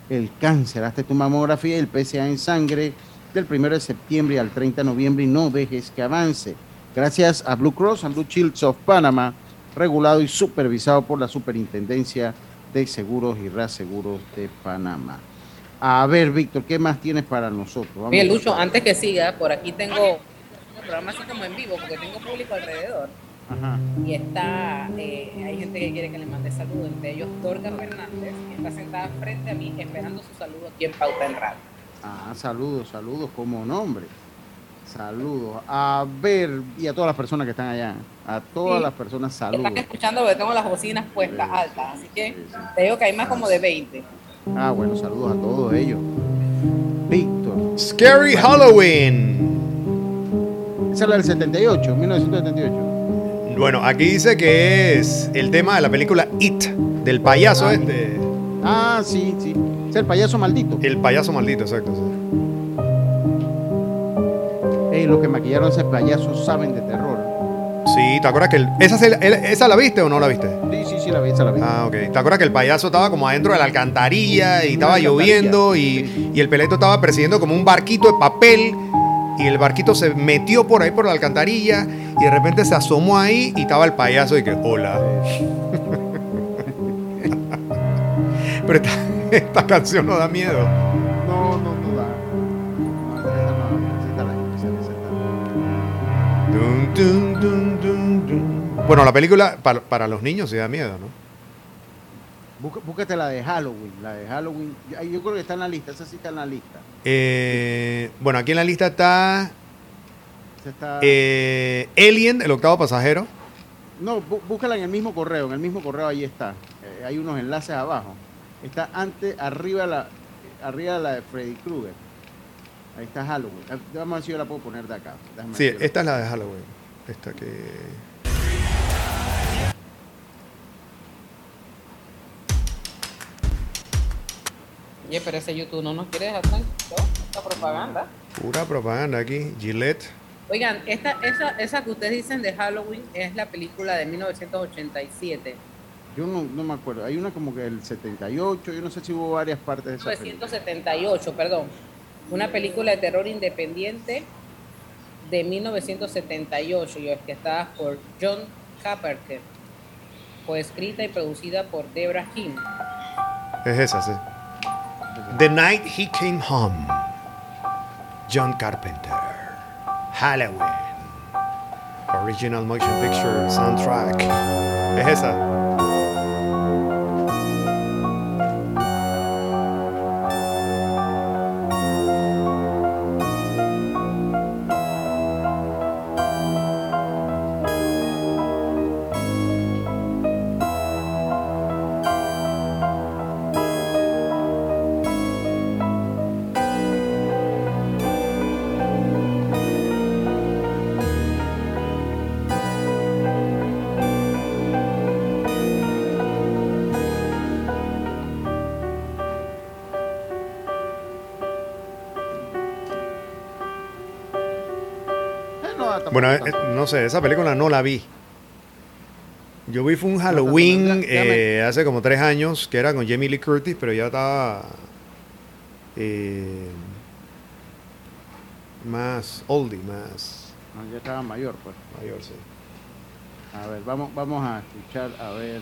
el cáncer. Hazte tu mamografía y el PSA en sangre del 1 de septiembre al 30 de noviembre y no dejes que avance. Gracias a Blue Cross and Blue Shields of Panama, regulado y supervisado por la Superintendencia de Seguros y Reaseguros de Panamá. A ver, Víctor, ¿qué más tienes para nosotros? Vamos a- Lucho, antes que siga, por aquí tengo un programa así como en vivo, porque tengo público alrededor. Ajá. Y está, eh, hay gente que quiere que le mande saludos, entre ellos Dorga Fernández, que está sentada frente a mí esperando su saludo aquí en Pauta en Radio. Ah, saludos, saludos como nombre. Saludos. A ver, y a todas las personas que están allá. A todas Sí. las personas, saludos. Están escuchando porque tengo las bocinas puestas altas, así que te digo que hay más como de 20. Ah, bueno, saludos a todos ellos. Víctor. Scary Halloween. Esa es la del 78, 1978. Bueno, aquí dice que es el tema de la película It, del payaso este. Ah, sí, sí. Es el payaso maldito. El payaso maldito, exacto. sí. Ey, los que maquillaron ese payaso saben de terror. Sí, ¿te acuerdas que el- esa, se- el- esa la viste o no la viste? Sí, sí, sí, la vi, esa la vi. Ah, ok. ¿Te acuerdas que el payaso estaba como adentro de la alcantarilla y estaba alcantarilla, lloviendo y, y el peleto estaba persiguiendo como un barquito de papel y el barquito se metió por ahí por la alcantarilla y de repente se asomó ahí y estaba el payaso y que, hola. [laughs] Pero esta, [laughs] esta canción no da miedo. Dun, dun, dun, dun, dun. Bueno, la película para, para los niños sí da miedo, ¿no? Búscate la de Halloween. La de Halloween. Yo yo creo que está en la lista. Esa sí está en la lista. Eh, bueno, aquí en la lista está está- eh, Alien, el octavo pasajero. No, bú- búscala en el mismo correo. En el mismo correo ahí está. Eh, hay unos enlaces abajo. Está antes, arriba la, arriba la de Freddy Krueger. Ahí está Halloween. Vamos a ver si yo la puedo poner de acá. Déjame Sí, esta es la de Halloween. Esta que. Oye, pero ese YouTube no nos quiere dejar esta propaganda. Pura propaganda aquí. Gillette. Oigan, esta, esa, esa que ustedes dicen de Halloween es la película de 1987. Yo no, no me acuerdo. Hay una como que el 78. Yo no sé si hubo varias partes de esa película. 1978, perdón. Una película de terror independiente de 1978, y orquestada por John Carpenter. Fue escrita y producida por Debra Kim. Es esa, sí. The Night He Came Home. John Carpenter. Halloween. Original Motion Picture Soundtrack. Es esa. Bueno, eh, no sé, esa película no la vi. Yo vi fue un Halloween eh, hace como tres años que era con Jamie Lee Curtis, pero ya estaba eh, más oldie, más. No, ya estaba mayor, pues. Mayor, sí. A ver, vamos, vamos a escuchar, a ver.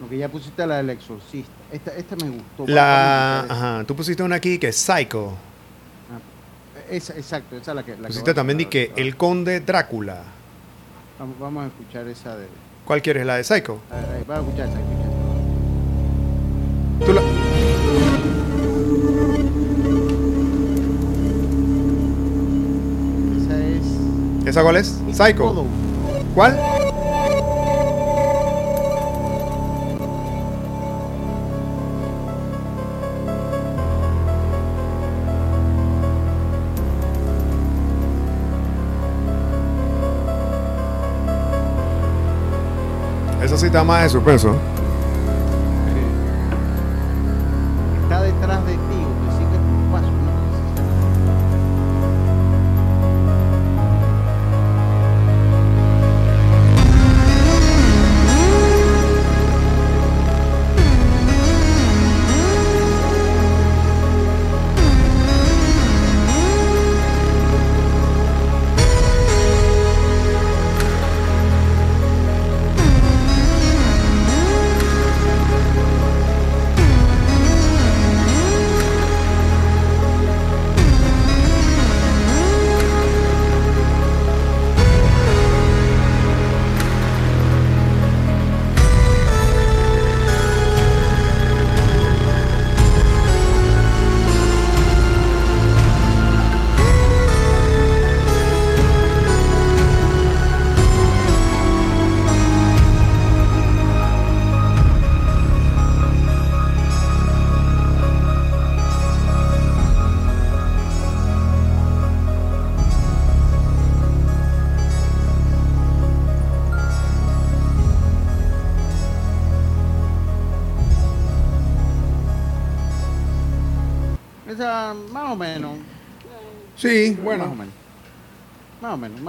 Lo que ya pusiste la del exorcista. Esta, esta me gustó. La, ajá, tú pusiste una aquí que es Psycho. Esa, exacto, esa es la que. La Pusiste que también di que El Conde Drácula. Vamos, vamos a escuchar esa de. ¿Cuál quieres? ¿La de Psycho? A ver, ahí, vamos a escuchar esa. Tú la- Esa es. ¿Esa cuál es? Psycho. ¿Cuál? Está más de suspenso. Está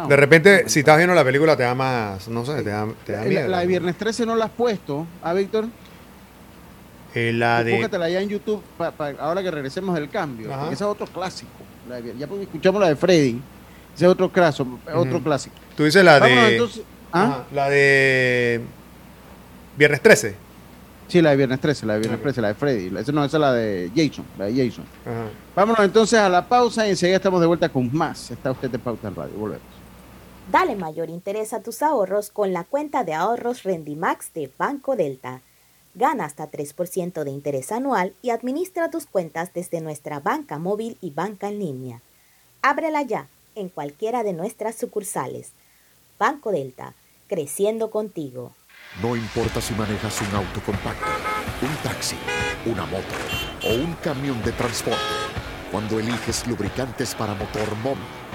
De repente, si estás viendo la película, te da más. No sé, te da, te da La, miedo. la de Viernes 13 no la has puesto, ¿ah, Víctor? Eh, la de. Búscatela ya en YouTube pa- pa- ahora que regresemos del cambio. Ajá. porque Ese es otro clásico. La de ya porque escuchamos la de Freddy. Ese es otro, craso, otro clásico. Tú dices la Vámonos, de. entonces- ¿ah? La de. Viernes 13. Sí, la de Viernes 13, la de Viernes 13, la de Freddy. Esa no, esa es la de Jason, la de Jason. Ajá. Vámonos entonces a la pausa y enseguida estamos de vuelta con más. Está usted de Pauta en Radio. Volvemos. Dale mayor interés a tus ahorros con la cuenta de ahorros Rendimax de Banco Delta. Gana hasta 3% de interés anual y administra tus cuentas desde nuestra banca móvil y banca en línea. Ábrela ya en cualquiera de nuestras sucursales. Banco Delta, creciendo contigo. No importa si manejas un auto compacto, un taxi, una moto o un camión de transporte. Cuando eliges lubricantes para motor móvil,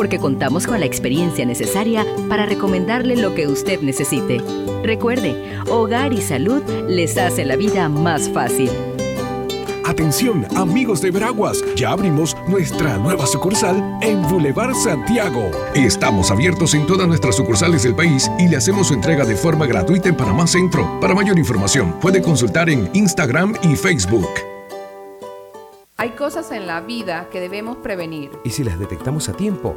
porque contamos con la experiencia necesaria para recomendarle lo que usted necesite. Recuerde, Hogar y Salud les hace la vida más fácil. Atención, amigos de Veraguas, ya abrimos nuestra nueva sucursal en Boulevard Santiago. Estamos abiertos en todas nuestras sucursales del país y le hacemos su entrega de forma gratuita en Panamá Centro. Para mayor información, puede consultar en Instagram y Facebook. Hay cosas en la vida que debemos prevenir. Y si las detectamos a tiempo,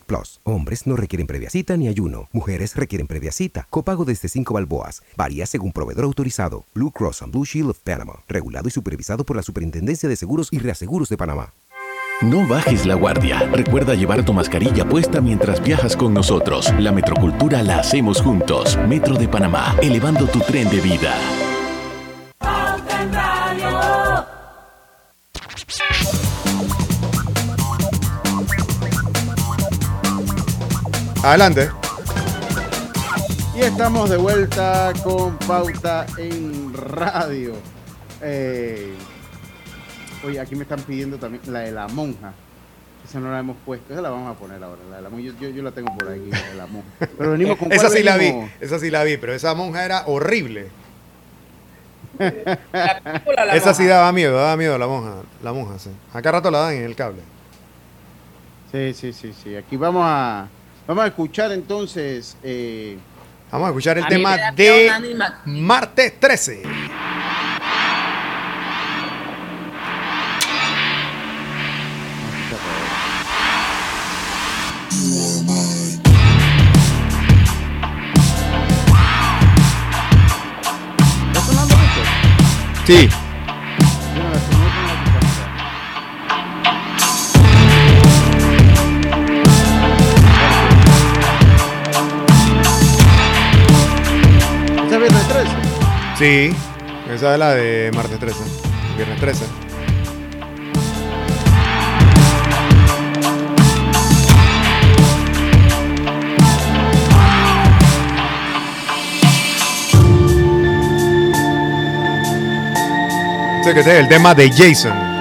Plus. Hombres no requieren previa cita ni ayuno. Mujeres requieren previa cita. Copago desde 5 balboas. Varía según proveedor autorizado. Blue Cross and Blue Shield of Panama. Regulado y supervisado por la Superintendencia de Seguros y Reaseguros de Panamá. No bajes la guardia. Recuerda llevar tu mascarilla puesta mientras viajas con nosotros. La metrocultura la hacemos juntos. Metro de Panamá, elevando tu tren de vida. Adelante. Y estamos de vuelta con Pauta en Radio. Eh, oye, aquí me están pidiendo también la de la monja. Esa no la hemos puesto, esa la vamos a poner ahora. La de la monja. Yo, yo, yo la tengo por aquí, la de la monja. Pero venimos con [laughs] Esa sí la vi, venimos? esa sí la vi, pero esa monja era horrible. [laughs] la esa sí daba miedo, daba miedo la monja, la monja, sí. Acá rato la dan en el cable. Sí, sí, sí, sí. Aquí vamos a, vamos a escuchar entonces. eh, Vamos a escuchar el A tema de martes 13. Sí. Sí, esa es la de martes 13, viernes 13. Sé que este es el tema de Jason.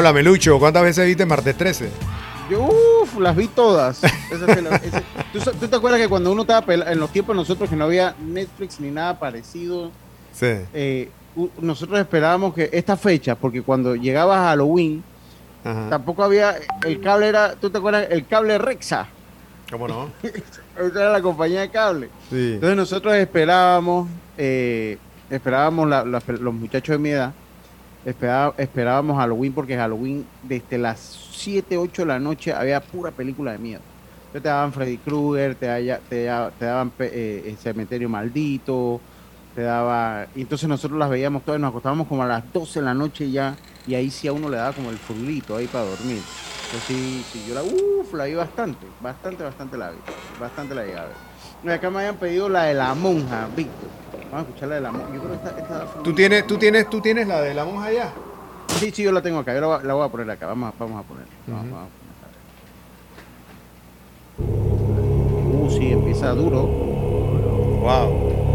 Háblame, Lucho, ¿cuántas veces viste martes 13? Yo, uff, las vi todas. Esa ¿tú, tú te acuerdas que cuando uno estaba en los tiempos de nosotros que no había Netflix ni nada parecido, Sí. eh, nosotros esperábamos que esta fecha, porque cuando llegaba a Halloween, tampoco había, el cable era, ¿tú te acuerdas? El cable Rexa. ¿Cómo no? [laughs] Esa era la compañía de cable. Sí. Entonces nosotros esperábamos, eh, esperábamos la- la- los muchachos de mi edad, esperá- esperábamos Halloween porque Halloween desde las 7, 8 de la noche había pura película de miedo. Entonces te daban Freddy Krueger, te, haya- te, da- te daban eh, el Cementerio Maldito, te daba... Y entonces nosotros las veíamos todas, nos acostábamos como a las 12 de la noche ya, y ahí sí a uno le daba como el frulito ahí para dormir. Entonces sí, sí, yo la, uff, la vi bastante, bastante, bastante la vi, bastante la. Y acá me habían pedido la de la monja, Víctor. Vamos a escuchar la de la monja. Yo creo que esta, esta ¿Tú tienes, tú, tienes, ¿Tú tienes la de la monja allá? Sí, sí, yo la tengo acá. Yo la, voy- la voy a poner acá. Vamos, a- vamos a poner. Vamos, Ujú. vamos a poner. Uh, sí, empieza duro. Wow.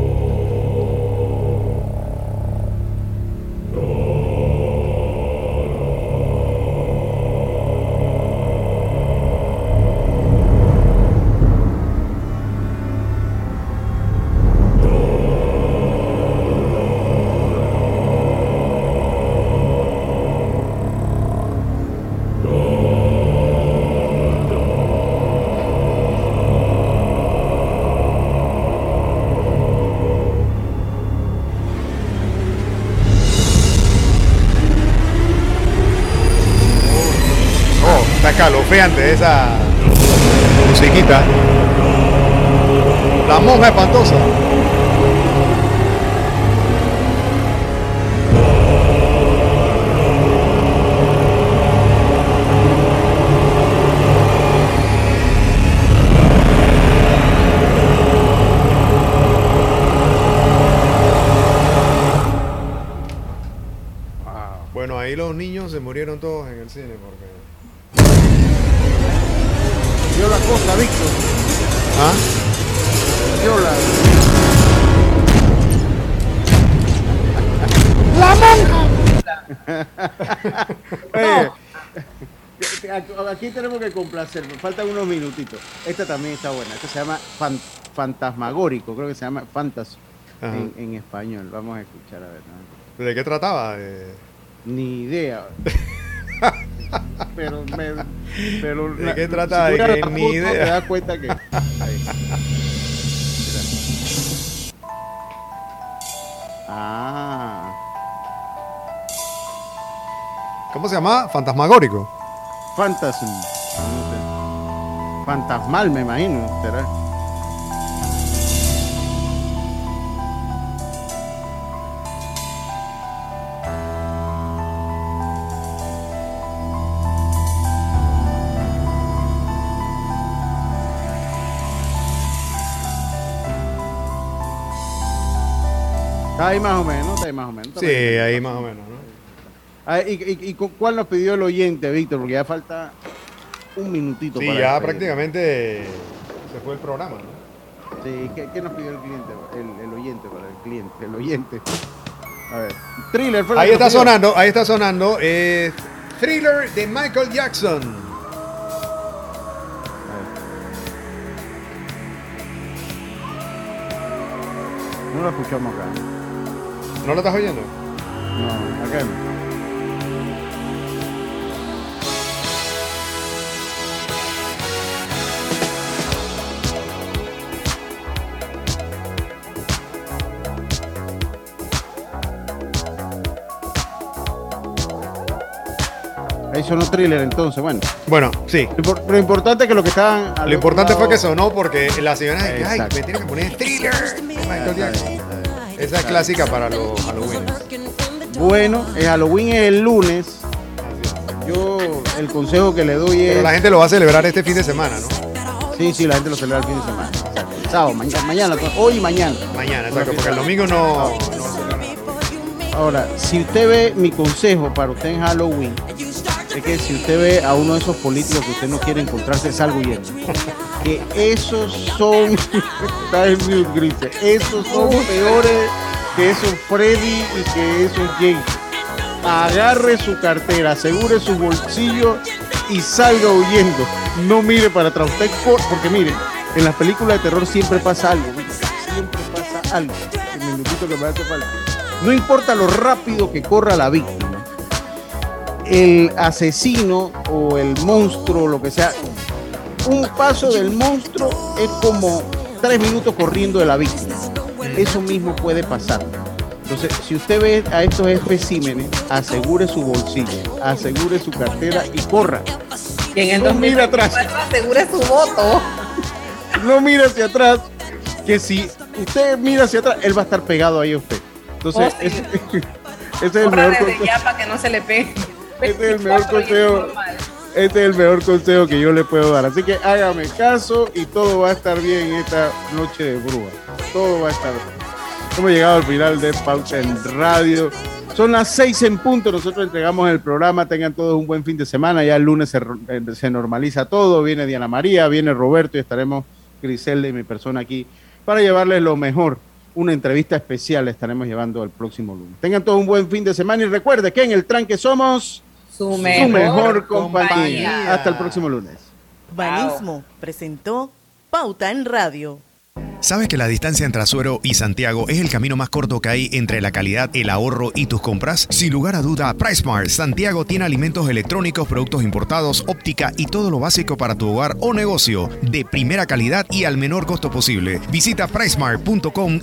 Escalofriante esa musiquita. La monja espantosa. Bueno, ahí los niños se murieron todos en el cine porque. Cosa, Víctor. ¿Ah? Vio la. ¡La monja! [laughs] Aquí tenemos que complacer, faltan unos minutitos. Esta también está buena, esta se llama fan- Fantasmagórico, creo que se llama Fantas en, en español. Vamos a escuchar a ver. ¿no? ¿De qué trataba? Eh, Ni idea. [laughs] pero me, pero ¿De la- qué trata? si De que ni idea. Te das cuenta que. Ah. ¿Cómo se llama? Fantasmagórico. Fantasm. No sé. Fantasmal, me imagino. ¿Será? Está ahí más o menos, está ahí más o menos. Sí, ahí más o menos, ¿no? Ah, ¿Y, y, y cu- cuál nos pidió el oyente, Víctor? Porque ya falta un minutito Sí, para ya despedir. prácticamente se fue el programa, ¿no? Sí, ¿qué, qué nos pidió el cliente? El, el oyente para el cliente, el oyente. A ver. Thriller fue Ahí está pidió. sonando, ahí está sonando. eh, thriller de Michael Jackson. No lo escuchamos acá. ¿No lo estás oyendo? No, acá. Ahí sonó thriller entonces, bueno. Bueno, sí. Lo, impor- lo importante es que lo que estaban. Lo importante fue que sonó porque la señora dice, ay, me tiene que poner thriller. Esa es clásica para los Halloween. Bueno, el Halloween es el lunes. Yo, el consejo que le doy es. Pero la gente lo va a celebrar este fin de semana, ¿no? Sí, sí, la gente lo celebra el fin de semana. Exacto. Sábado, mañana, mañana, hoy y mañana. Mañana, exacto, porque el domingo no. Ahora, si usted ve mi consejo para usted en Halloween, es que si usted ve a uno de esos políticos que usted no quiere encontrarse, salgo huyendo. Que esos son, [laughs] está en mute, Grise, esos son peores que esos Freddy y que esos James. Agarre su cartera, asegure su bolsillo y salga huyendo. No mire para atrás. Usted porque mire, en las películas de terror siempre pasa algo. Siempre pasa algo. El minutito que me hace falta. No importa lo rápido que corra la víctima, el asesino o el monstruo, lo que sea, un paso del monstruo es como tres minutos corriendo de la víctima. Eso mismo puede pasar. Entonces, si usted ve a estos especímenes, asegure su bolsillo, asegure su cartera y corra. Y en el No mira atrás. 2024 asegure su voto. [laughs] No mire hacia atrás, que si usted mira hacia atrás, él va a estar pegado ahí a usted. Entonces, Oh, sí. ese, [laughs] ese es el Corra mejor desde consejo. ya para que no se le pegue. Este es el mejor 24 y es consejo. Este es el mejor consejo que yo le puedo dar. Así que hágame caso y todo va a estar bien esta noche de brúa. Todo va a estar bien. Hemos llegado al final de Pauta en Radio. Son las seis en punto. Nosotros entregamos el programa. Tengan todos un buen fin de semana. Ya el lunes se, eh, se normaliza todo. Viene Diana María, viene Roberto y estaremos Griselda y mi persona aquí para llevarles lo mejor. Una entrevista especial estaremos llevando el próximo lunes. Tengan todos un buen fin de semana y recuerde que en el tranque somos Su su mejor, compañía. Hasta el próximo lunes. Banismo presentó Pauta en Radio. ¿Sabes que la distancia entre Azuero y Santiago es el camino más corto que hay entre la calidad, el ahorro y tus compras? Sin lugar a duda, PriceMart Santiago tiene alimentos electrónicos, productos importados, óptica y todo lo básico para tu hogar o negocio de primera calidad y al menor costo posible. Visita pricemart.com y